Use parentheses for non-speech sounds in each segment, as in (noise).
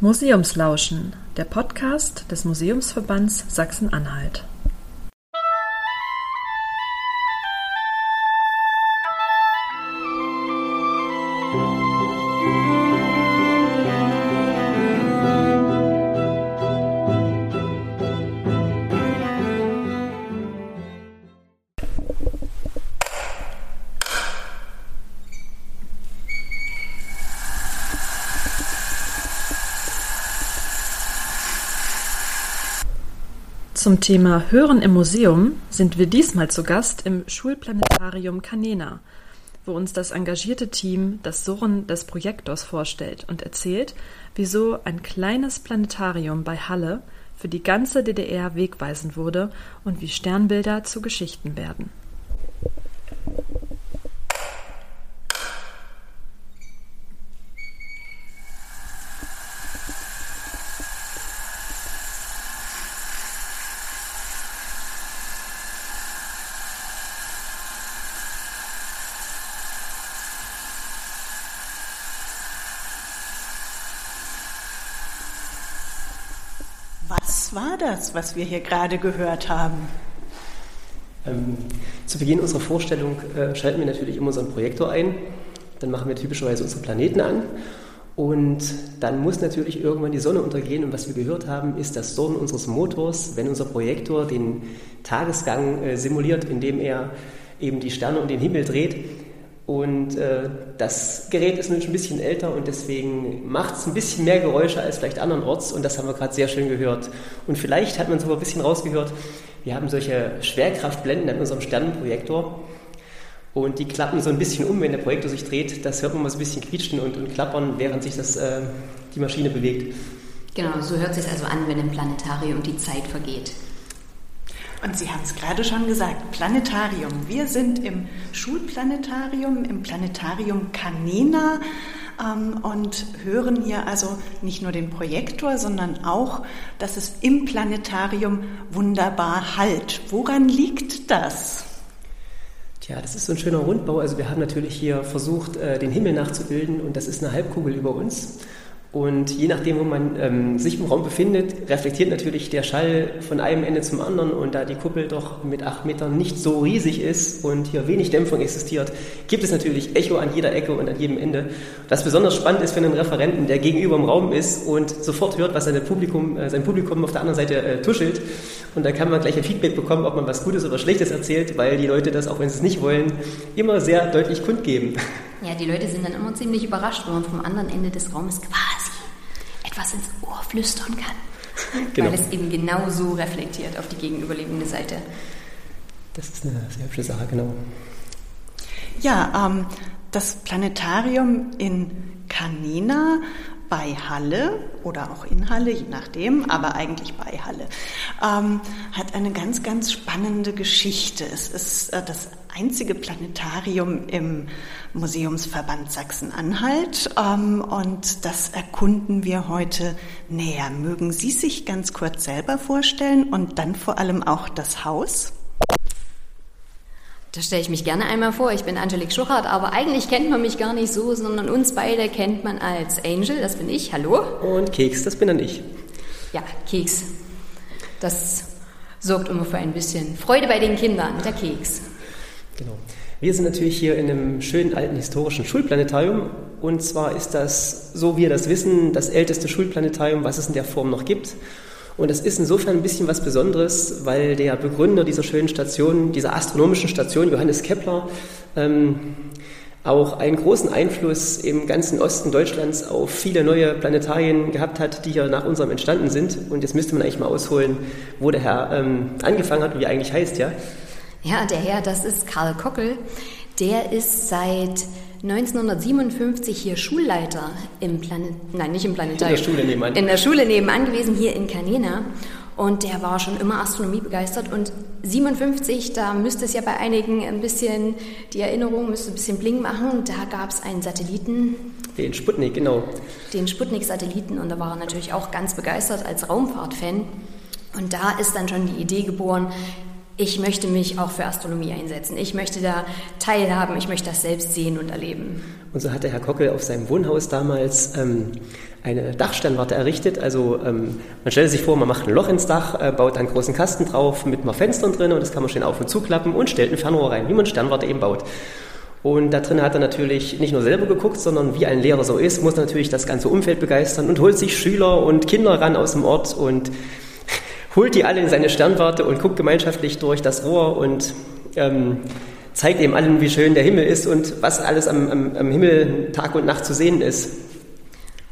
Museumslauschen, der Podcast des Museumsverbands Sachsen-Anhalt. Zum Thema Hören im Museum sind wir diesmal zu Gast im Schulplanetarium Canena, wo uns das engagierte Team das Surren des Projektors vorstellt und erzählt, wieso ein kleines Planetarium bei Halle für die ganze DDR wegweisend wurde und wie Sternbilder zu Geschichten werden. Was war das, was wir hier gerade gehört haben? Ähm, zu Beginn unserer Vorstellung äh, schalten wir natürlich immer unseren Projektor ein. Dann machen wir typischerweise unsere Planeten an. Und dann muss natürlich irgendwann die Sonne untergehen. Und was wir gehört haben, ist das Surren unseres Motors, wenn unser Projektor den Tagesgang äh, simuliert, indem er eben die Sterne und den Himmel dreht. Und äh, das Gerät ist nun schon ein bisschen älter und deswegen macht es ein bisschen mehr Geräusche als vielleicht andernorts und das haben wir gerade sehr schön gehört. Und vielleicht hat man sogar ein bisschen rausgehört, wir haben solche Schwerkraftblenden an unserem Sternenprojektor und die klappen so ein bisschen um, wenn der Projektor sich dreht. Das hört man mal so ein bisschen quietschen und, und klappern, während sich das, äh, die Maschine bewegt. Genau, so hört es sich also an, wenn im Planetarium die Zeit vergeht. Und Sie haben es gerade schon gesagt, Planetarium. Wir sind im Schulplanetarium, im Planetarium Canena ähm, und hören hier also nicht nur den Projektor, sondern auch, dass es im Planetarium wunderbar halt. Woran liegt das? Tja, das ist so ein schöner Rundbau. Also wir haben natürlich hier versucht, äh, den Himmel nachzubilden und das ist eine Halbkugel über uns. Und je nachdem, wo man ähm, sich im Raum befindet, reflektiert natürlich der Schall von einem Ende zum anderen. Und da die Kuppel doch mit acht Metern nicht so riesig ist und hier wenig Dämpfung existiert, gibt es natürlich Echo an jeder Ecke und an jedem Ende. Was besonders spannend ist für einen Referenten, der gegenüber im Raum ist und sofort hört, was seine Publikum, äh, sein Publikum auf der anderen Seite äh, tuschelt. Und da kann man gleich ein Feedback bekommen, ob man was Gutes oder Schlechtes erzählt, weil die Leute das, auch wenn sie es nicht wollen, immer sehr deutlich kundgeben. (laughs) Ja, die Leute sind dann immer ziemlich überrascht, wenn man vom anderen Ende des Raumes quasi etwas ins Ohr flüstern kann. (laughs) Genau. Weil es eben genau so reflektiert auf die gegenüberliegende Seite. Das ist eine sehr hübsche Sache, genau. Ja, ähm, das Planetarium in Canina bei Halle oder auch in Halle, je nachdem, aber eigentlich bei Halle, ähm, hat eine ganz, ganz spannende Geschichte. Es ist äh, das einzige Planetarium im Museumsverband Sachsen-Anhalt ähm, und das erkunden wir heute näher. Mögen Sie sich ganz kurz selber vorstellen und dann vor allem auch das Haus? Da stelle ich mich gerne einmal vor. Ich bin Angelique Schuchert, aber eigentlich kennt man mich gar nicht so, sondern uns beide kennt man als Angel, das bin ich, hallo. Und Keks, das bin dann ich. Ja, Keks. Das sorgt immer für ein bisschen Freude bei den Kindern, der Keks. Genau. Wir sind natürlich hier in einem schönen alten historischen Schulplanetarium. Und zwar ist das, so wie wir das wissen, das älteste Schulplanetarium, was es in der Form noch gibt. Und das ist insofern ein bisschen was Besonderes, weil der Begründer dieser schönen Station, dieser astronomischen Station, Johannes Kepler, ähm, auch einen großen Einfluss im ganzen Osten Deutschlands auf viele neue Planetarien gehabt hat, die hier nach unserem entstanden sind. Und jetzt müsste man eigentlich mal ausholen, wo der Herr ähm, angefangen hat und wie er eigentlich heißt, ja? Ja, der Herr, das ist Karl Kockel. Der ist seit 1957 hier Schulleiter im Planet, nein, nicht im Planetarium. In der Schule nebenan. In der Schule nebenan gewesen, hier in Canena. Und der war schon immer Astronomie begeistert. Und 57, da müsste es ja bei einigen ein bisschen, die Erinnerung müsste ein bisschen bling machen. Da gab es einen Satelliten. Den Sputnik, genau. Den Sputnik-Satelliten. Und da war er natürlich auch ganz begeistert als Raumfahrtfan. Und da ist dann schon die Idee geboren, ich möchte mich auch für Astronomie einsetzen. Ich möchte da teilhaben, ich möchte das selbst sehen und erleben. Und so hat der Herr Kockel auf seinem Wohnhaus damals ähm, eine Dachsternwarte errichtet. Also ähm, man stellt sich vor, man macht ein Loch ins Dach, äh, baut einen großen Kasten drauf mit mal Fenstern drin und das kann man schön auf und zuklappen und stellt ein Fernrohr rein, wie man Sternwarte eben baut. Und da drin hat er natürlich nicht nur selber geguckt, sondern wie ein Lehrer so ist, muss natürlich das ganze Umfeld begeistern und holt sich Schüler und Kinder ran aus dem Ort und holt die alle in seine Sternwarte und guckt gemeinschaftlich durch das Rohr und ähm, zeigt eben allen, wie schön der Himmel ist und was alles am, am, am Himmel Tag und Nacht zu sehen ist.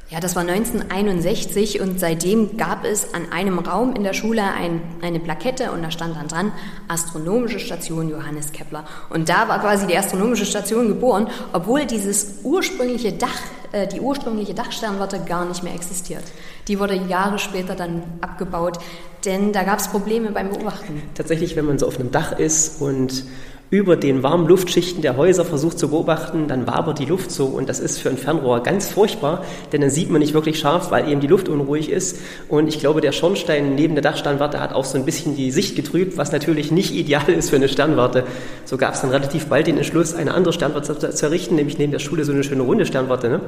Ja, das war 1961 und seitdem gab es an einem Raum in der Schule ein, eine Plakette und da stand dann dran Astronomische Station Johannes Kepler. Und da war quasi die astronomische Station geboren, obwohl dieses ursprüngliche Dach, äh, die ursprüngliche Dachsternwarte gar nicht mehr existiert. Die wurde Jahre später dann abgebaut, denn da gab es Probleme beim Beobachten. Tatsächlich, wenn man so auf einem Dach ist und über den warmen Luftschichten der Häuser versucht zu beobachten, dann wabert die Luft so und das ist für ein Fernrohr ganz furchtbar, denn dann sieht man nicht wirklich scharf, weil eben die Luft unruhig ist und ich glaube, der Schornstein neben der Dachsternwarte hat auch so ein bisschen die Sicht getrübt, was natürlich nicht ideal ist für eine Sternwarte. So gab es dann relativ bald den Entschluss, eine andere Sternwarte zu errichten, nämlich neben der Schule so eine schöne runde Sternwarte. Ne?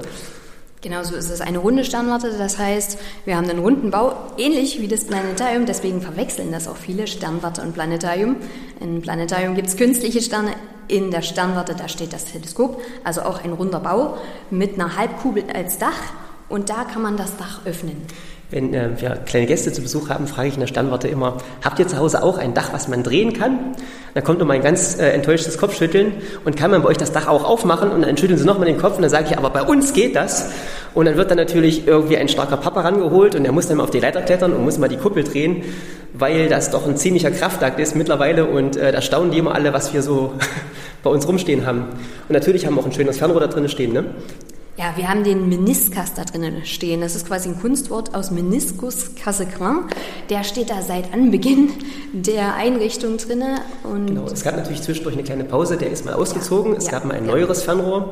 Genauso ist es eine runde Sternwarte, das heißt, wir haben einen runden Bau, ähnlich wie das Planetarium, deswegen verwechseln das auch viele, Sternwarte und Planetarium. Im Planetarium gibt es künstliche Sterne, in der Sternwarte, da steht das Teleskop, also auch ein runder Bau mit einer Halbkugel als Dach und da kann man das Dach öffnen. Wenn äh, wir kleine Gäste zu Besuch haben, frage ich in der Sternwarte immer, habt ihr zu Hause auch ein Dach, was man drehen kann? Dann kommt immer ein ganz äh, enttäuschtes Kopfschütteln und kann man bei euch das Dach auch aufmachen und dann schütteln sie nochmal den Kopf und dann sage ich, aber bei uns geht das. Und dann wird dann natürlich irgendwie ein starker Papa rangeholt und der muss dann mal auf die Leiter klettern und muss mal die Kuppel drehen, weil das doch ein ziemlicher Kraftakt ist mittlerweile und äh, da staunen die immer alle, was wir so (laughs) bei uns rumstehen haben. Und natürlich haben wir auch ein schönes Fernrohr da drin stehen, ne? Ja, wir haben den Meniskas da drinnen stehen. Das ist quasi ein Kunstwort aus Meniscus Cassegrain. Der steht da seit Anbeginn der Einrichtung drinnen. genau, es gab natürlich zwischendurch eine kleine Pause, der ist mal ausgezogen. Ja, es ja, gab mal ein neueres Fernrohr.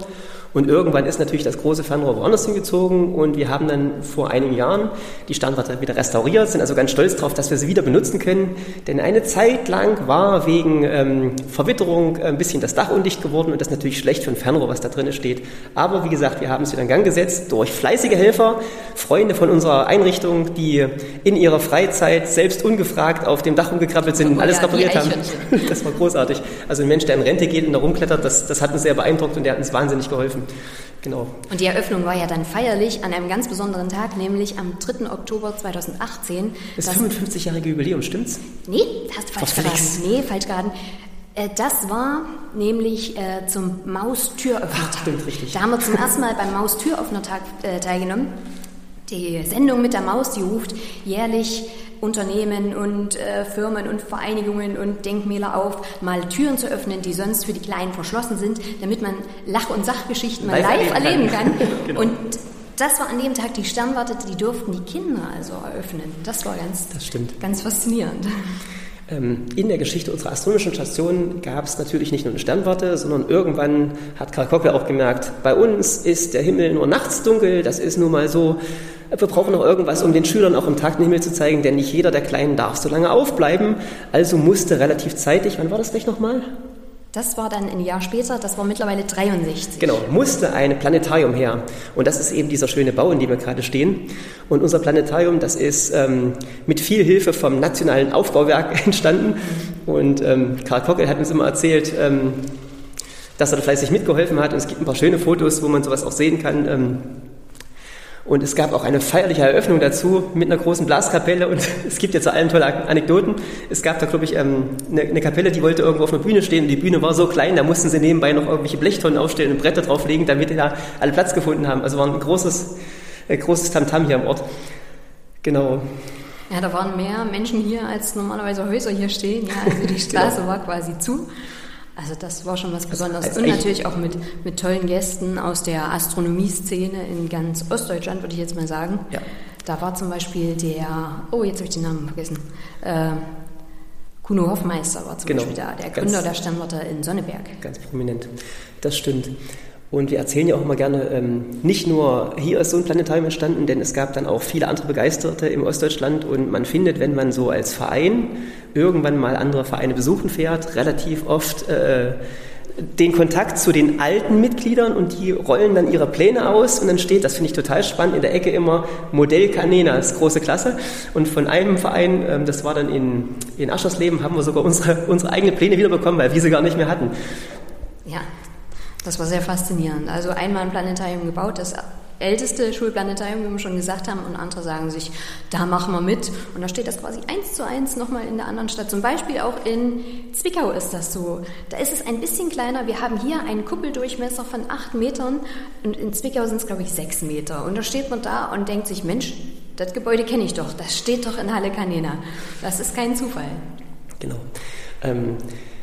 Und irgendwann ist natürlich das große Fernrohr woanders hingezogen und wir haben dann vor einigen Jahren die Standwarte wieder restauriert, sind also ganz stolz darauf, dass wir sie wieder benutzen können. Denn eine Zeit lang war wegen ähm, Verwitterung ein bisschen das Dach undicht geworden und das ist natürlich schlecht für ein Fernrohr, was da drin steht. Aber wie gesagt, wir haben es wieder in Gang gesetzt durch fleißige Helfer, Freunde von unserer Einrichtung, die in ihrer Freizeit selbst ungefragt auf dem Dach umgekrabbelt sind und alles ja, repariert haben. (laughs) Das war großartig. Also ein Mensch, der in Rente geht und da rumklettert, das, das hat uns sehr beeindruckt und der hat uns wahnsinnig geholfen. Genau. Und die Eröffnung war ja dann feierlich an einem ganz besonderen Tag, nämlich am 3. Oktober 2018. Das 55-jährige Jubiläum, stimmt's? Nee, hast du falsch geraten. Nee, falsch geraten. Äh, das war nämlich äh, zum Maustüröffnertag. Stimmt, richtig. Da haben wir zum ersten Mal beim Maustüröffnertag äh, teilgenommen. Die Sendung mit der Maus, die ruft jährlich Unternehmen und äh, Firmen und Vereinigungen und Denkmäler auf, mal Türen zu öffnen, die sonst für die Kleinen verschlossen sind, damit man Lach- und Sachgeschichten mal live, live erleben kann. (laughs) genau. Und das war an dem Tag die Sternwarte, die durften die Kinder also eröffnen. Das war ganz, das ganz faszinierend. Ähm, in der Geschichte unserer astronomischen Station gab es natürlich nicht nur eine Sternwarte, sondern irgendwann hat Karl Koppel auch gemerkt, bei uns ist der Himmel nur nachts dunkel, das ist nun mal so. Wir brauchen noch irgendwas, um den Schülern auch im Tag den Himmel zu zeigen, denn nicht jeder der Kleinen darf so lange aufbleiben. Also musste relativ zeitig, wann war das gleich nochmal? Das war dann ein Jahr später, das war mittlerweile 63. Genau, musste ein Planetarium her. Und das ist eben dieser schöne Bau, in dem wir gerade stehen. Und unser Planetarium, das ist ähm, mit viel Hilfe vom Nationalen Aufbauwerk (laughs) entstanden. Und ähm, Karl Kockel hat uns immer erzählt, ähm, dass er da fleißig mitgeholfen hat. Und es gibt ein paar schöne Fotos, wo man sowas auch sehen kann. Und es gab auch eine feierliche Eröffnung dazu mit einer großen Blaskapelle. Und (laughs) es gibt jetzt zu allen tolle Anekdoten. Es gab da, glaube ich, ähm, eine, Kapelle, die wollte irgendwo auf einer Bühne stehen. Und die Bühne war so klein, da mussten sie nebenbei noch irgendwelche Blechtonnen aufstellen und Bretter drauflegen, damit die da alle Platz gefunden haben. Also war ein großes, äh, großes Tamtam hier am Ort. Genau. Ja, da waren mehr Menschen hier, als normalerweise Häuser hier stehen. Ja, also die (laughs) Straße genau. war quasi zu. Also das war schon was Besonderes. Also und natürlich auch mit, mit tollen Gästen aus der Astronomie-Szene in ganz Ostdeutschland, würde ich jetzt mal sagen. Ja. Da war zum Beispiel der, oh, jetzt habe ich den Namen vergessen, äh, Kuno Hoffmeister war zum genau. Beispiel da, der Gründer ganz, der Sternwarte in Sonneberg. Ganz prominent, das stimmt. Und wir erzählen ja auch immer gerne, ähm, nicht nur hier ist so ein Planetarium entstanden, denn es gab dann auch viele andere Begeisterte im Ostdeutschland und man findet, wenn man so als Verein irgendwann mal andere Vereine besuchen fährt, relativ oft äh, den Kontakt zu den alten Mitgliedern und die rollen dann ihre Pläne aus und dann steht, das finde ich total spannend, in der Ecke immer Modell Canena, das ist große Klasse. Und von einem Verein, ähm, das war dann in, in Aschersleben, haben wir sogar unsere, unsere eigenen Pläne wiederbekommen, weil wir sie gar nicht mehr hatten. Ja, das war sehr faszinierend. Also einmal ein Planetarium gebaut, das älteste Schulplanetarium, wie wir schon gesagt haben, und andere sagen sich, da machen wir mit. Und da steht das quasi eins zu eins nochmal in der anderen Stadt. Zum Beispiel auch in Zwickau ist das so. Da ist es ein bisschen kleiner. Wir haben hier einen Kuppeldurchmesser von acht Metern und in Zwickau sind es, glaube ich, sechs Meter. Und da steht man da und denkt sich, Mensch, das Gebäude kenne ich doch, das steht doch in Halle Canena. Das ist kein Zufall. Genau. Ähm,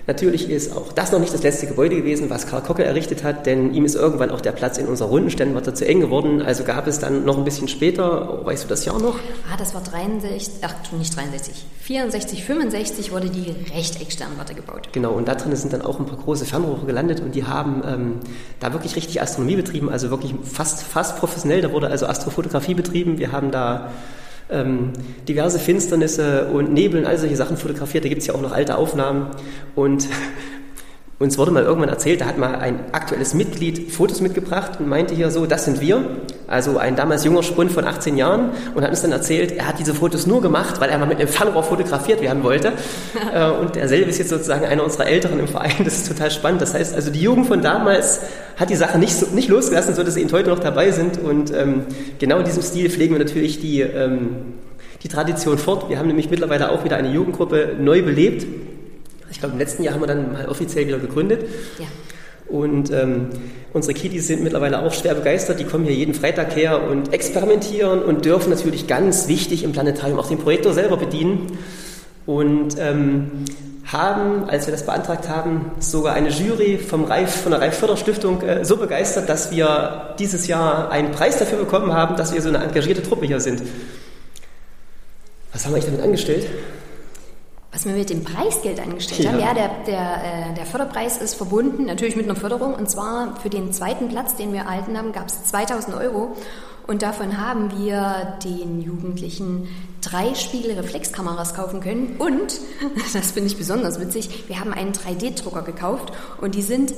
Natürlich ist auch das noch nicht das letzte Gebäude gewesen, was Karl Kocke errichtet hat, denn ihm ist irgendwann auch der Platz in unserer Rundensternwarte zu eng geworden. Also gab es dann noch ein bisschen später, weißt du das Jahr noch? Ah, das war 63, ach nicht 63, 64, 65 wurde die Rechtecksternwarte gebaut. Genau, und da drin sind dann auch ein paar große Fernrohre gelandet und die haben ähm, da wirklich richtig Astronomie betrieben, also wirklich fast, fast professionell. Da wurde also Astrofotografie betrieben. Wir haben da ähm, diverse Finsternisse und Nebel und all solche Sachen fotografiert. Da gibt es ja auch noch alte Aufnahmen. Und (laughs) uns wurde mal irgendwann erzählt, da hat mal ein aktuelles Mitglied Fotos mitgebracht und meinte hier so, das sind wir. Also ein damals junger Spund von 18 Jahren und hat uns dann erzählt, er hat diese Fotos nur gemacht, weil er mal mit einem Fernrohr fotografiert werden wollte. (laughs) Äh, und derselbe ist jetzt sozusagen einer unserer Älteren im Verein. Das ist total spannend. Das heißt also, die Jugend von damals hat die Sache nicht, so, nicht losgelassen, so dass sie eben heute noch dabei sind. Und ähm, genau in diesem Stil pflegen wir natürlich die, ähm, die Tradition fort. Wir haben nämlich mittlerweile auch wieder eine Jugendgruppe neu belebt. Ich glaube, im letzten Jahr haben wir dann mal offiziell wieder gegründet. Ja. Und ähm, unsere Kiddies sind mittlerweile auch schwer begeistert. Die kommen hier jeden Freitag her und experimentieren und dürfen natürlich ganz wichtig im Planetarium auch den Projektor selber bedienen. Und ähm, haben, als wir das beantragt haben, sogar eine Jury vom Reif, von der Reif-Förderstiftung äh, so begeistert, dass wir dieses Jahr einen Preis dafür bekommen haben, dass wir so eine engagierte Truppe hier sind. Was haben wir eigentlich damit angestellt? Was wir mit dem Preisgeld angestellt ja. haben, ja, der, der, äh, der Förderpreis ist verbunden natürlich mit einer Förderung und zwar für den zweiten Platz, den wir erhalten haben, gab es 2000 Euro und davon haben wir den Jugendlichen drei Spiegelreflexkameras kaufen können. Und, (laughs) das finde ich besonders witzig, wir haben einen 3D-Drucker gekauft und die sind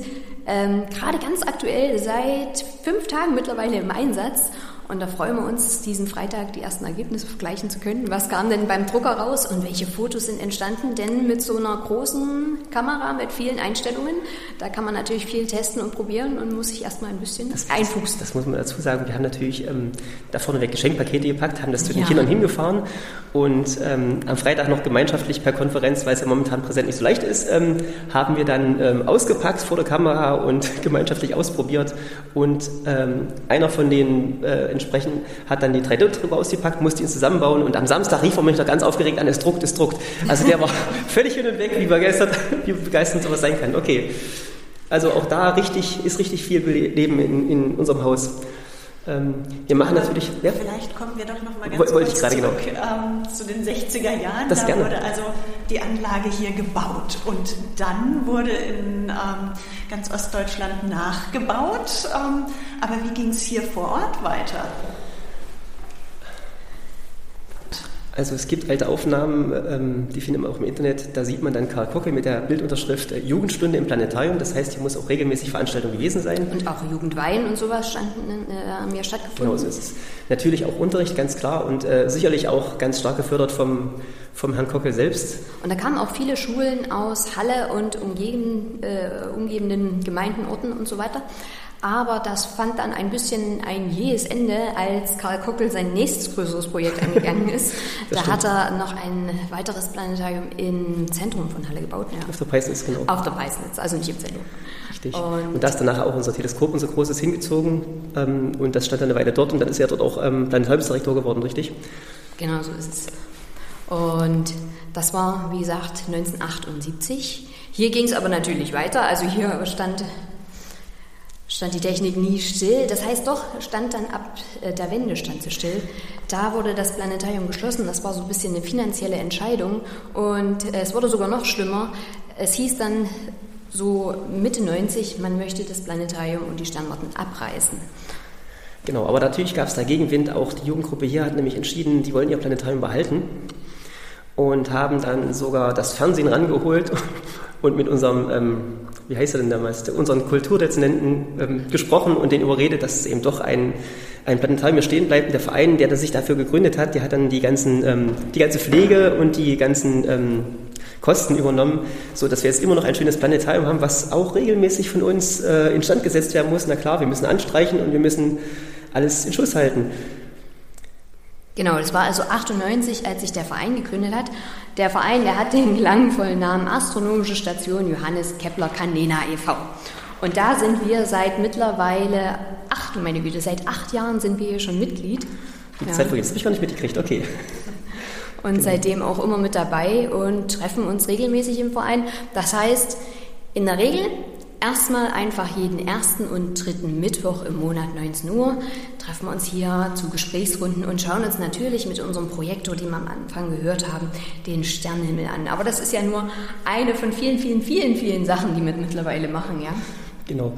ähm, gerade ganz aktuell seit fünf Tagen mittlerweile im Einsatz. Und da freuen wir uns, diesen Freitag die ersten Ergebnisse vergleichen zu können. Was kam denn beim Drucker raus und welche Fotos sind entstanden? Denn mit so einer großen Kamera mit vielen Einstellungen, da kann man natürlich viel testen und probieren und muss sich erstmal ein bisschen das, einfuchsen. Das, das, muss man dazu sagen. Wir haben natürlich ähm, da vorneweg Geschenkpakete gepackt, haben das zu den ja. Kindern hingefahren und ähm, am Freitag noch gemeinschaftlich per Konferenz, weil es ja momentan präsent nicht so leicht ist, ähm, haben wir dann ähm, ausgepackt vor der Kamera und (laughs) gemeinschaftlich ausprobiert. Und ähm, einer von den äh, entsprechend hat dann die 3D-Drucker ausgepackt, musste ihn zusammenbauen und am Samstag rief er mich noch ganz aufgeregt an, es druckt, es druckt. Also der war (laughs) völlig hin und weg, wie begeistert, (laughs) wie begeisternd sowas sein kann. Okay. Also auch da richtig, ist richtig viel Leben in, in unserem Haus. Ähm, wir machen natürlich. Ja? Vielleicht kommen wir doch noch mal ganz Wollte kurz zurück genau. ähm, zu den 60er Jahren. Das da gerne. wurde also die Anlage hier gebaut und dann wurde in ähm, ganz Ostdeutschland nachgebaut. Ähm, aber wie ging es hier vor Ort weiter? Also es gibt alte Aufnahmen, ähm, die finden wir auch im Internet. Da sieht man dann Karl Kocke mit der Bildunterschrift äh, Jugendstunde im Planetarium. Das heißt, hier muss auch regelmäßig Veranstaltung gewesen sein. Und auch Jugendwein und sowas standen, äh, haben ja stattgefunden. Genau, so ist es. Natürlich auch Unterricht, ganz klar. Und äh, sicherlich auch ganz stark gefördert vom, vom Herrn Kocke selbst. Und da kamen auch viele Schulen aus Halle und umgeben, äh, umgebenden Gemeinden, Orten und so weiter. Aber das fand dann ein bisschen ein jähes Ende, als Karl Kockel sein nächstes größeres Projekt angegangen ist. (laughs) da stimmt. hat er noch ein weiteres Planetarium im Zentrum von Halle gebaut. Ja. Auf der Peisnitz, genau. Auf der Peisnitz, also nicht im Zentrum. Richtig. Und, und da ist danach auch unser Teleskop, unser großes, hingezogen. Ähm, und das stand dann eine Weile dort und dann ist er dort auch ähm, Planetariumsdirektor geworden, richtig? Genau, so ist es. Und das war, wie gesagt, 1978. Hier ging es aber natürlich weiter. Also hier stand stand die Technik nie still. Das heißt doch, stand dann ab äh, der Wende stand sie still. Da wurde das Planetarium geschlossen. Das war so ein bisschen eine finanzielle Entscheidung. Und äh, es wurde sogar noch schlimmer. Es hieß dann so Mitte 90, man möchte das Planetarium und die Sternwarten abreißen. Genau, aber natürlich gab es da Gegenwind. Auch die Jugendgruppe hier hat nämlich entschieden, die wollen ihr Planetarium behalten und haben dann sogar das Fernsehen rangeholt und mit unserem, ähm, wie heißt er denn damals, unseren Kulturdezernenten ähm, gesprochen und den überredet, dass es eben doch ein, ein Planetarium stehen bleibt. Und der Verein, der sich dafür gegründet hat, der hat dann die, ganzen, ähm, die ganze Pflege und die ganzen ähm, Kosten übernommen, so dass wir jetzt immer noch ein schönes Planetarium haben, was auch regelmäßig von uns äh, instand gesetzt werden muss. Na klar, wir müssen anstreichen und wir müssen alles in Schuss halten. Genau, das war also 98, als sich der Verein gegründet hat. Der Verein, der hat den klangvollen Namen Astronomische Station Johannes Kepler Canena e.V. Und da sind wir seit mittlerweile, ach du meine Güte, seit acht Jahren sind wir hier schon Mitglied. Die ja. Zeit vergeht, das habe ich gar nicht mitgekriegt, okay. Und genau. seitdem auch immer mit dabei und treffen uns regelmäßig im Verein. Das heißt, in der Regel Erstmal einfach jeden ersten und dritten Mittwoch im Monat 19 Uhr treffen wir uns hier zu Gesprächsrunden und schauen uns natürlich mit unserem Projektor, den wir am Anfang gehört haben, den Sternenhimmel an. Aber das ist ja nur eine von vielen, vielen, vielen, vielen Sachen, die wir mittlerweile machen, ja? Genau.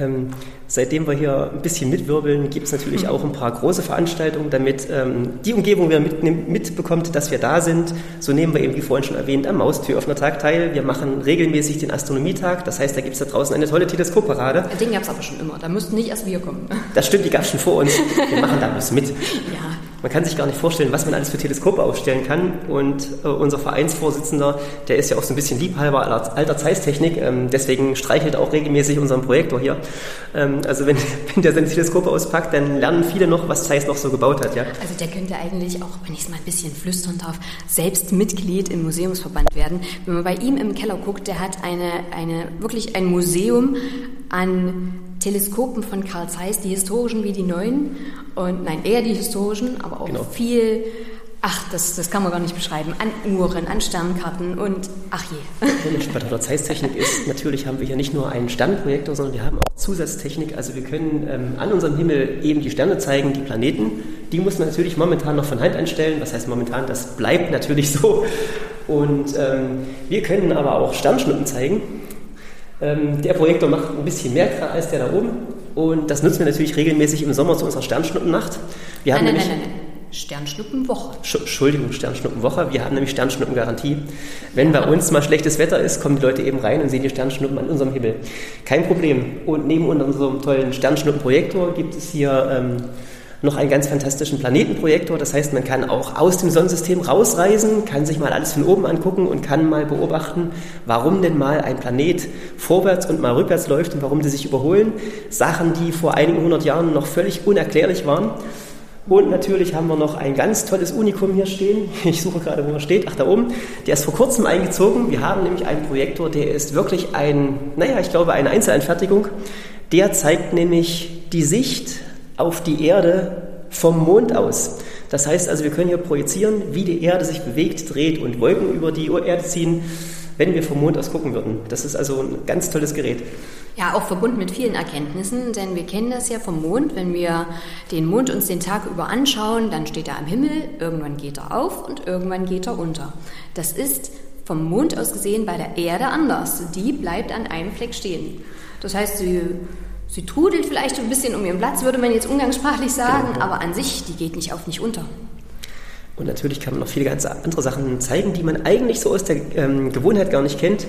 Ähm, seitdem wir hier ein bisschen mitwirbeln, gibt es natürlich mhm. auch ein paar große Veranstaltungen, damit ähm, die Umgebung wieder mit, mitbekommt, dass wir da sind. So nehmen wir eben, wie vorhin schon erwähnt, am Maustüröffner-Tag teil. Wir machen regelmäßig den Astronomietag. Das heißt, da gibt es da draußen eine tolle Teleskopparade. Den gab es aber schon immer. Da müssten nicht erst wir kommen. Das stimmt, die gab es schon vor uns. Wir machen da was mit. (laughs) Ja, man kann sich gar nicht vorstellen, was man alles für Teleskope aufstellen kann. Und äh, unser Vereinsvorsitzender, der ist ja auch so ein bisschen Liebhaber alter Zeisstechnik, ähm, deswegen streichelt auch regelmäßig unseren Projektor hier. Ähm, also wenn, (laughs) wenn der seine Teleskope auspackt, dann lernen viele noch, was Zeiss noch so gebaut hat. Ja? Also der könnte eigentlich auch, wenn ich es mal ein bisschen flüstern darf, selbst Mitglied im Museumsverband werden. Wenn man bei ihm im Keller guckt, der hat eine, eine wirklich ein Museum an Teleskopen von Carl Zeiss, die historischen wie die neuen. Und nein, eher die historischen, aber auch genau. viel, ach, das, das kann man gar nicht beschreiben, an Uhren, an Sternkarten und ach je. Bei der Zeiss-Technik ist, natürlich haben wir hier nicht nur einen Sternprojektor, sondern wir haben auch Zusatztechnik. Also wir können ähm, an unserem Himmel eben die Sterne zeigen, die Planeten. Die muss man natürlich momentan noch von Hand einstellen. Was heißt momentan? Das bleibt natürlich (laughs) so. Und ähm, wir können aber auch Sternschnuppen zeigen. Ähm, der Projektor macht ein bisschen mehr als der da oben und das nutzen wir natürlich regelmäßig im Sommer zu unserer Sternschnuppennacht. Wir haben nein, nein, nein, nein, nein. Sternschnuppenwoche. Entschuldigung, Sternschnuppenwoche. Wir haben nämlich Sternschnuppengarantie. Wenn bei uns mal schlechtes Wetter ist, kommen die Leute eben rein und sehen die Sternschnuppen an unserem Himmel. Kein Problem. Und neben unserem tollen Sternschnuppenprojektor gibt es hier ähm, noch einen ganz fantastischen Planetenprojektor. Das heißt, man kann auch aus dem Sonnensystem rausreisen, kann sich mal alles von oben angucken und kann mal beobachten, warum denn mal ein Planet vorwärts und mal rückwärts läuft und warum die sich überholen. Sachen, die vor einigen hundert Jahren noch völlig unerklärlich waren. Und natürlich haben wir noch ein ganz tolles Unikum hier stehen. (laughs) Ich suche gerade, wo er steht. Ach, da oben. Der ist vor kurzem eingezogen. Wir haben nämlich einen Projektor, der ist wirklich ein, naja, ich glaube, eine Einzelanfertigung. Der zeigt nämlich die Sicht auf die Erde vom Mond aus. Das heißt also, wir können hier projizieren, wie die Erde sich bewegt, dreht und Wolken über die Erde ziehen, wenn wir vom Mond aus gucken würden. Das ist also ein ganz tolles Gerät. Ja, auch verbunden mit vielen Erkenntnissen, denn wir kennen das ja vom Mond. Wenn wir den Mond uns den Tag über anschauen, dann steht er am Himmel, irgendwann geht er auf und irgendwann geht er unter. Das ist vom Mond aus gesehen bei der Erde anders. Die bleibt an einem Fleck stehen. Das heißt, sie Sie trudelt vielleicht ein bisschen um ihren Platz, würde man jetzt umgangssprachlich sagen, genau. aber an sich, die geht nicht auf, nicht unter. Und natürlich kann man noch viele ganz andere Sachen zeigen, die man eigentlich so aus der ähm, Gewohnheit gar nicht kennt.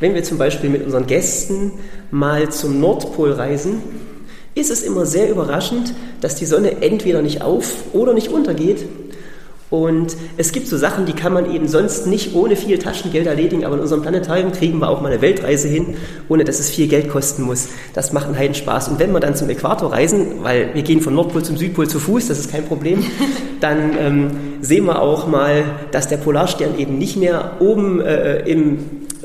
Wenn wir zum Beispiel mit unseren Gästen mal zum Nordpol reisen, ist es immer sehr überraschend, dass die Sonne entweder nicht auf oder nicht untergeht, und es gibt so Sachen, die kann man eben sonst nicht ohne viel Taschengeld erledigen, aber in unserem Planetarium kriegen wir auch mal eine Weltreise hin, ohne dass es viel Geld kosten muss. Das macht einen heiden Spaß. Und wenn wir dann zum Äquator reisen, weil wir gehen von Nordpol zum Südpol zu Fuß, das ist kein Problem, (laughs) dann ähm, sehen wir auch mal, dass der Polarstern eben nicht mehr oben äh, im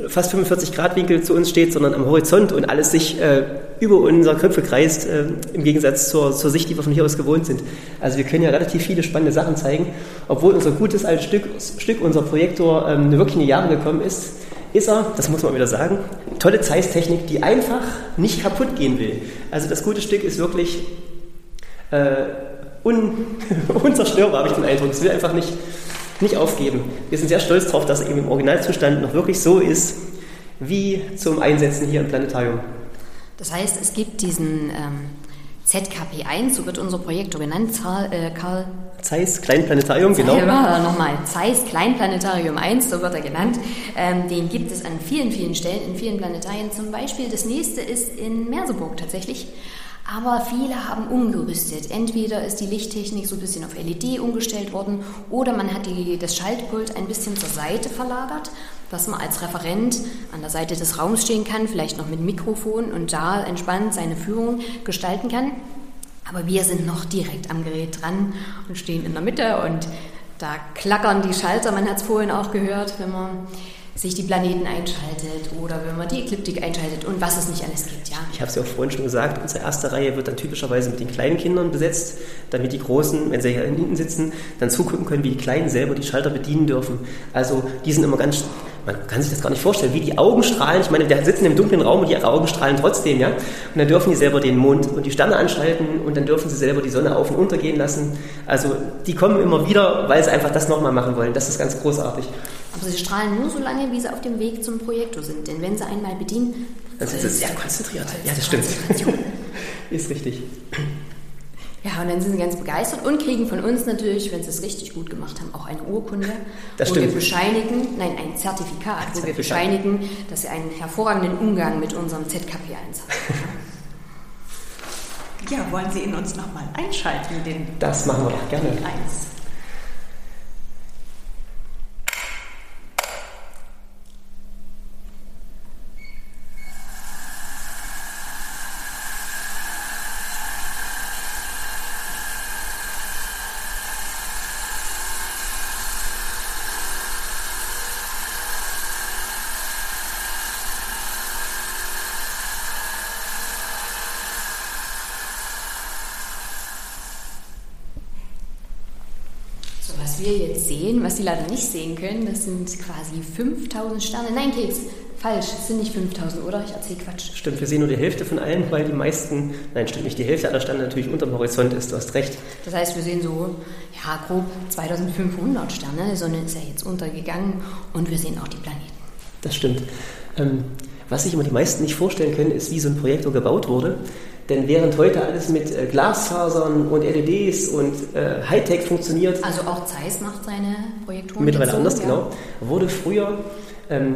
fast 45 Grad Winkel zu uns steht, sondern am Horizont und alles sich äh, über unsere Köpfe kreist, äh, im Gegensatz zur, zur Sicht, die wir von hier aus gewohnt sind. Also wir können ja relativ viele spannende Sachen zeigen. Obwohl unser gutes altes Stück, Stück unser Projektor, ähm, wirklich in die Jahre gekommen ist, ist er, das muss man wieder sagen, tolle Zeiss-Technik, die einfach nicht kaputt gehen will. Also das gute Stück ist wirklich äh, un, (laughs) unzerstörbar, habe ich den Eindruck. Es will einfach nicht nicht aufgeben. Wir sind sehr stolz darauf, dass er eben im Originalzustand noch wirklich so ist, wie zum Einsetzen hier im Planetarium. Das heißt, es gibt diesen ähm, ZKP1, so wird unser Projektor genannt, Karl, äh, Karl Zeiss Kleinplanetarium, genau. Ja, nochmal, Zeiss Kleinplanetarium 1, so wird er genannt. Ähm, den gibt es an vielen, vielen Stellen, in vielen Planetarien. Zum Beispiel, das nächste ist in Merseburg tatsächlich. Aber viele haben umgerüstet. Entweder ist die Lichttechnik so ein bisschen auf LED umgestellt worden oder man hat die, das Schaltpult ein bisschen zur Seite verlagert, dass man als Referent an der Seite des Raums stehen kann, vielleicht noch mit Mikrofon und da entspannt seine Führung gestalten kann. Aber wir sind noch direkt am Gerät dran und stehen in der Mitte und da klackern die Schalter, man hat es vorhin auch gehört, wenn man sich die Planeten einschaltet oder wenn man die Ekliptik einschaltet und was es nicht alles gibt. Ja. Ich habe es ja auch vorhin schon gesagt, unsere erste Reihe wird dann typischerweise mit den kleinen Kindern besetzt, damit die Großen, wenn sie hier hinten sitzen, dann zugucken können, wie die Kleinen selber die Schalter bedienen dürfen. Also die sind immer ganz man kann sich das gar nicht vorstellen, wie die Augen strahlen. Ich meine, wir sitzen im dunklen Raum und die Augen strahlen trotzdem, ja. Und dann dürfen die selber den Mond und die Sterne anschalten und dann dürfen sie selber die Sonne auf und untergehen lassen. Also die kommen immer wieder, weil sie einfach das nochmal machen wollen. Das ist ganz großartig. Aber sie strahlen nur so lange, wie sie auf dem Weg zum Projektor sind. Denn wenn sie einmal bedienen, dann sind sie sehr konzentriert. Ja, das stimmt. (laughs) ist richtig. Ja, und dann sind sie ganz begeistert und kriegen von uns natürlich, wenn sie es richtig gut gemacht haben, auch eine Urkunde, das wo stimmt. wir bescheinigen, nein, ein Zertifikat, ein wo wir bescheinigen, dass sie einen hervorragenden Umgang mit unserem ZKP1 haben. (laughs) Ja, wollen Sie ihn uns nochmal einschalten, den Das machen wir doch gerne. 1. So, was wir jetzt sehen, was Sie leider nicht sehen können, das sind quasi 5000 Sterne. Nein, Keks, falsch, es sind nicht 5000, oder? Ich erzähle Quatsch. Stimmt, wir sehen nur die Hälfte von allen, weil die meisten, nein, stimmt nicht, die Hälfte aller Sterne natürlich unterm Horizont ist, du hast recht. Das heißt, wir sehen so, ja, grob 2500 Sterne. Die Sonne ist ja jetzt untergegangen und wir sehen auch die Planeten. Das stimmt. Ähm, was sich immer die meisten nicht vorstellen können, ist, wie so ein Projektor gebaut wurde. Denn während heute alles mit äh, Glasfasern und LEDs und äh, Hightech funktioniert, Also auch Zeiss macht seine Projektoren. mittlerweile so, anders, ja. genau, wurde früher ähm,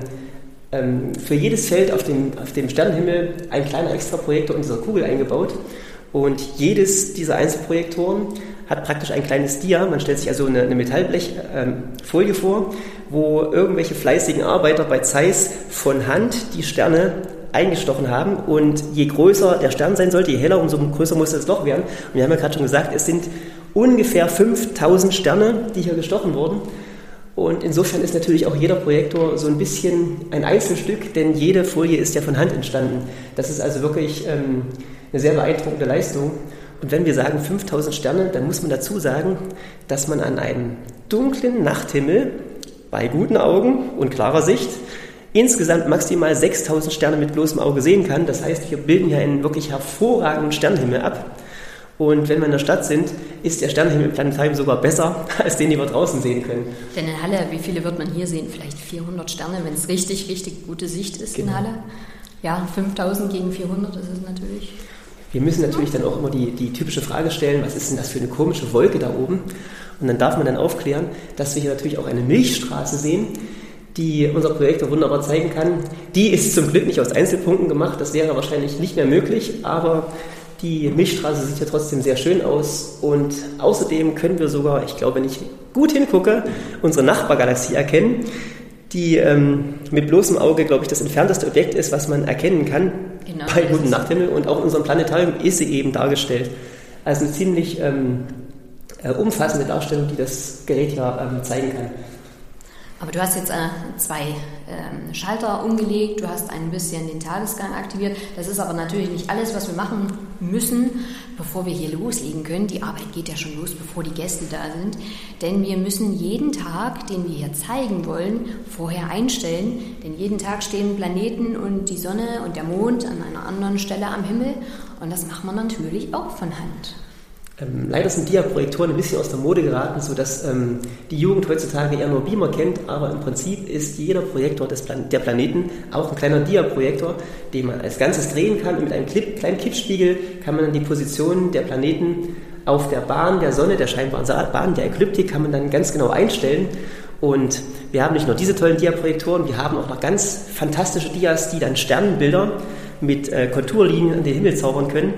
ähm, für jedes Feld auf dem, auf dem Sternenhimmel ein kleiner Extraprojektor in dieser Kugel eingebaut. Und jedes dieser Einzelprojektoren hat praktisch ein kleines Dia. Man stellt sich also eine, eine Metallblechfolie vor, wo irgendwelche fleißigen Arbeiter bei Zeiss von Hand die Sterne eingestochen haben. Und je größer der Stern sein sollte, je heller, umso größer muss das Loch werden. Und wir haben ja gerade schon gesagt, es sind ungefähr 5000 Sterne, die hier gestochen wurden. Und insofern ist natürlich auch jeder Projektor so ein bisschen ein Einzelstück, denn jede Folie ist ja von Hand entstanden. Das ist also wirklich ähm, eine sehr beeindruckende Leistung. Und wenn wir sagen 5000 Sterne, dann muss man dazu sagen, dass man an einem dunklen Nachthimmel bei guten Augen und klarer Sicht insgesamt maximal 6000 Sterne mit bloßem Auge sehen kann. Das heißt, wir bilden hier einen wirklich hervorragenden Sternenhimmel ab. Und wenn wir in der Stadt sind, ist der Sternenhimmel im Planetarium sogar besser (laughs) als den, den wir draußen sehen können. Denn in Halle, wie viele wird man hier sehen? Vielleicht 400 Sterne, wenn es richtig, richtig gute Sicht ist in Genau. Halle. Ja, 5000 gegen 400 ist es natürlich. Wir müssen natürlich dann auch immer die, die typische Frage stellen, was ist denn das für eine komische Wolke da oben? Und dann darf man dann aufklären, dass wir hier natürlich auch eine Milchstraße sehen, die unser Projektor wunderbar zeigen kann. Die ist zum Glück nicht aus Einzelpunkten gemacht, das wäre wahrscheinlich nicht mehr möglich, aber die Milchstraße sieht ja trotzdem sehr schön aus und außerdem können wir sogar, ich glaube, wenn ich gut hingucke, unsere Nachbargalaxie erkennen, die ähm, mit bloßem Auge, glaube ich, das entfernteste Objekt ist, was man erkennen kann Genau, bei gutem Nachthimmel und auch in unserem Planetarium ist sie eben dargestellt. Also eine ziemlich ähm, äh, umfassende Darstellung, die das Gerät ja ähm, zeigen kann. Aber du hast jetzt äh, zwei ähm, Schalter umgelegt, du hast ein bisschen den Tagesgang aktiviert. Das ist aber natürlich nicht alles, was wir machen müssen, bevor wir hier loslegen können. Die Arbeit geht ja schon los, bevor die Gäste da sind. Denn wir müssen jeden Tag, den wir hier zeigen wollen, vorher einstellen. Denn jeden Tag stehen Planeten und die Sonne und der Mond an einer anderen Stelle am Himmel. Und das macht man natürlich auch von Hand. Ähm, leider sind Dia-Projektoren ein bisschen aus der Mode geraten, sodass ähm, die Jugend heutzutage eher nur Beamer kennt, aber im Prinzip ist jeder Projektor des Plan der Planeten auch ein kleiner Dia-Projektor, den man als Ganzes drehen kann und mit einem Clip, kleinen Kippspiegel kann man dann die Position der Planeten auf der Bahn der Sonne, der scheinbaren Bahn der Ekliptik, kann man dann ganz genau einstellen. Und wir haben nicht nur diese tollen Dia-Projektoren, wir haben auch noch ganz fantastische Dias, die dann Sternenbilder mit äh, Konturlinien an den Himmel zaubern können.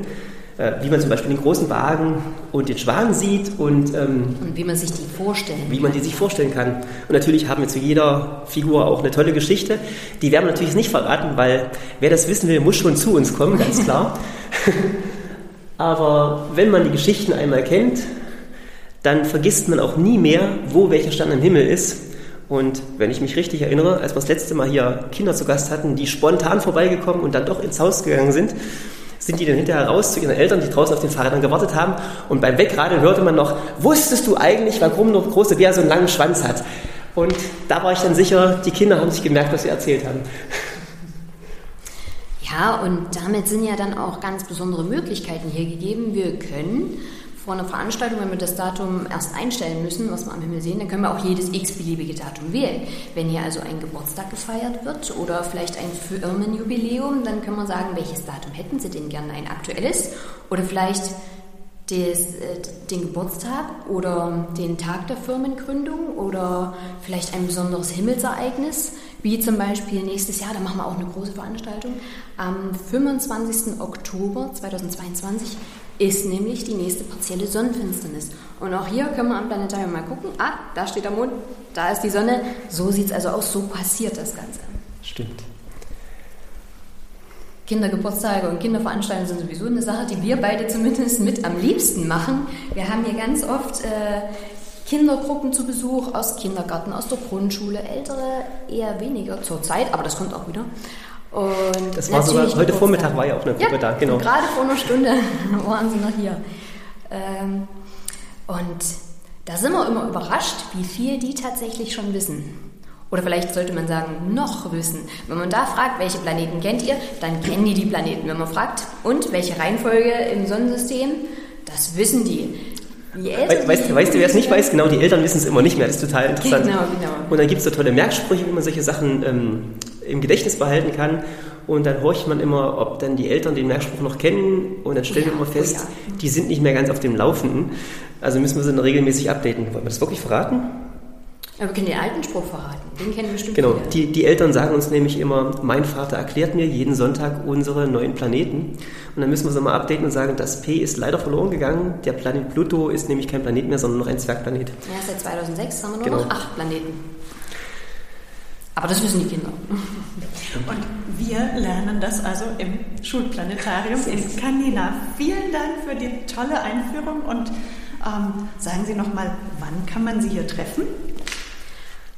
Äh, wie man zum Beispiel den großen Wagen und den Schwan sieht und, ähm, und wie man sich die vorstellen wie man die sich vorstellen kann. Und natürlich haben wir zu jeder Figur auch eine tolle Geschichte. Die werden wir natürlich nicht verraten, weil wer das wissen will, muss schon zu uns kommen, ganz (laughs) klar. Aber wenn man die Geschichten einmal kennt, dann vergisst man auch nie mehr, wo welcher Stern im Himmel ist. Und wenn ich mich richtig erinnere, als wir das letzte Mal hier Kinder zu Gast hatten, die spontan vorbeigekommen und dann doch ins Haus gegangen sind, sind die dann hinterher raus zu ihren Eltern, die draußen auf den Fahrrädern gewartet haben. Und beim Wegradeln hörte man noch, wusstest du eigentlich, warum nur große Bär so einen langen Schwanz hat? Und da war ich dann sicher, die Kinder haben sich gemerkt, was sie erzählt haben. Ja, und damit sind ja dann auch ganz besondere Möglichkeiten hier gegeben. Wir können vor einer Veranstaltung, wenn wir das Datum erst einstellen müssen, was wir am Himmel sehen, dann können wir auch jedes x-beliebige Datum wählen. Wenn hier also ein Geburtstag gefeiert wird oder vielleicht ein Firmenjubiläum, dann können wir sagen, welches Datum hätten Sie denn gerne, ein aktuelles oder vielleicht des, äh, den Geburtstag oder den Tag der Firmengründung oder vielleicht ein besonderes Himmelsereignis, wie zum Beispiel nächstes Jahr, da machen wir auch eine große Veranstaltung. Am 25. Oktober 2022 ist nämlich die nächste partielle Sonnenfinsternis. Und auch hier können wir am Planetarium mal gucken. Ah, da steht der Mond, da ist die Sonne. So sieht es also aus, so passiert das Ganze. Stimmt. Kindergeburtstage und Kinderveranstaltungen sind sowieso eine Sache, die wir beide zumindest mit am liebsten machen. Wir haben hier ganz oft äh, Kindergruppen zu Besuch aus Kindergarten, aus der Grundschule, ältere eher weniger zur Zeit, aber das kommt auch wieder. Und das war sogar, heute Vormittag war ja auch eine Gruppe ja, da, genau. Gerade vor einer Stunde (laughs) waren sie noch hier. Ähm, und da sind wir immer überrascht, wie viel die tatsächlich schon wissen. Oder vielleicht sollte man sagen, noch wissen. Wenn man da fragt, welche Planeten kennt ihr, dann kennen die die Planeten. Wenn man fragt, und welche Reihenfolge im Sonnensystem, das wissen die. We weißt, weißt du, wer es nicht weiß? Genau, die Eltern wissen es immer nicht mehr. Das ist total interessant. Genau, genau. Und dann gibt es so tolle Merksprüche, wie man solche Sachen ähm, im Gedächtnis behalten kann. Und dann horcht man immer, ob dann die Eltern den Merkspruch noch kennen. Und dann stellen oh ja, wir immer fest, oh ja. die sind nicht mehr ganz auf dem Laufenden. Also müssen wir sie dann regelmäßig updaten. Wollen wir das wirklich verraten? Aber wir können den alten Spruch verraten. Den kennen bestimmt Genau, die, die Eltern sagen uns nämlich immer, mein Vater erklärt mir jeden Sonntag unsere neuen Planeten. Und dann müssen wir sie mal updaten und sagen, das P ist leider verloren gegangen. Der Planet Pluto ist nämlich kein Planet mehr, sondern noch ein Zwergplanet. Ja, seit 2006 haben wir nur genau. noch acht Planeten. Aber das wissen die Kinder. Und wir lernen das also im Schulplanetarium in Canina. Vielen Dank für die tolle Einführung und ähm, sagen Sie nochmal, wann kann man Sie hier treffen?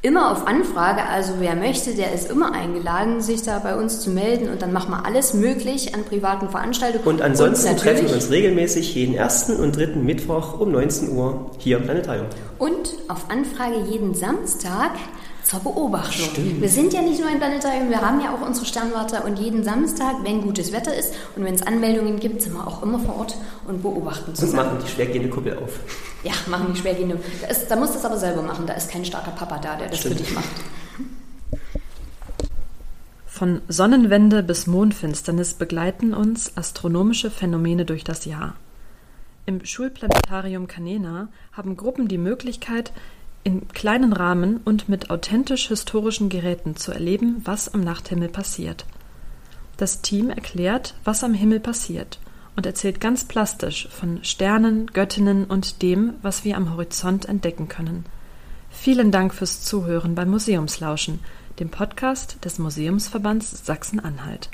Immer auf Anfrage. Also wer möchte, der ist immer eingeladen, sich da bei uns zu melden und dann machen wir alles möglich an privaten Veranstaltungen. Und ansonsten und treffen wir uns regelmäßig jeden ersten und dritten Mittwoch um 19 Uhr hier im Planetarium. Und auf Anfrage jeden Samstag zur Beobachtung. Stimmt. Wir sind ja nicht nur ein Planetarium, wir haben ja auch unsere Sternwarte und jeden Samstag, wenn gutes Wetter ist und wenn es Anmeldungen gibt, sind wir auch immer vor Ort und beobachten zusammen. Und machen die schwergehende Kuppel auf. Ja, machen die schwergehende. Da, ist, da musst du es aber selber machen, da ist kein starker Papa da, der das Stimmt. für dich macht. Von Sonnenwende bis Mondfinsternis begleiten uns astronomische Phänomene durch das Jahr. Im Schulplanetarium Canena haben Gruppen die Möglichkeit, in kleinen Rahmen und mit authentisch historischen Geräten zu erleben, was am Nachthimmel passiert. Das Team erklärt, was am Himmel passiert und erzählt ganz plastisch von Sternen, Göttinnen und dem, was wir am Horizont entdecken können. Vielen Dank fürs Zuhören beim Museumslauschen, dem Podcast des Museumsverbands Sachsen-Anhalt.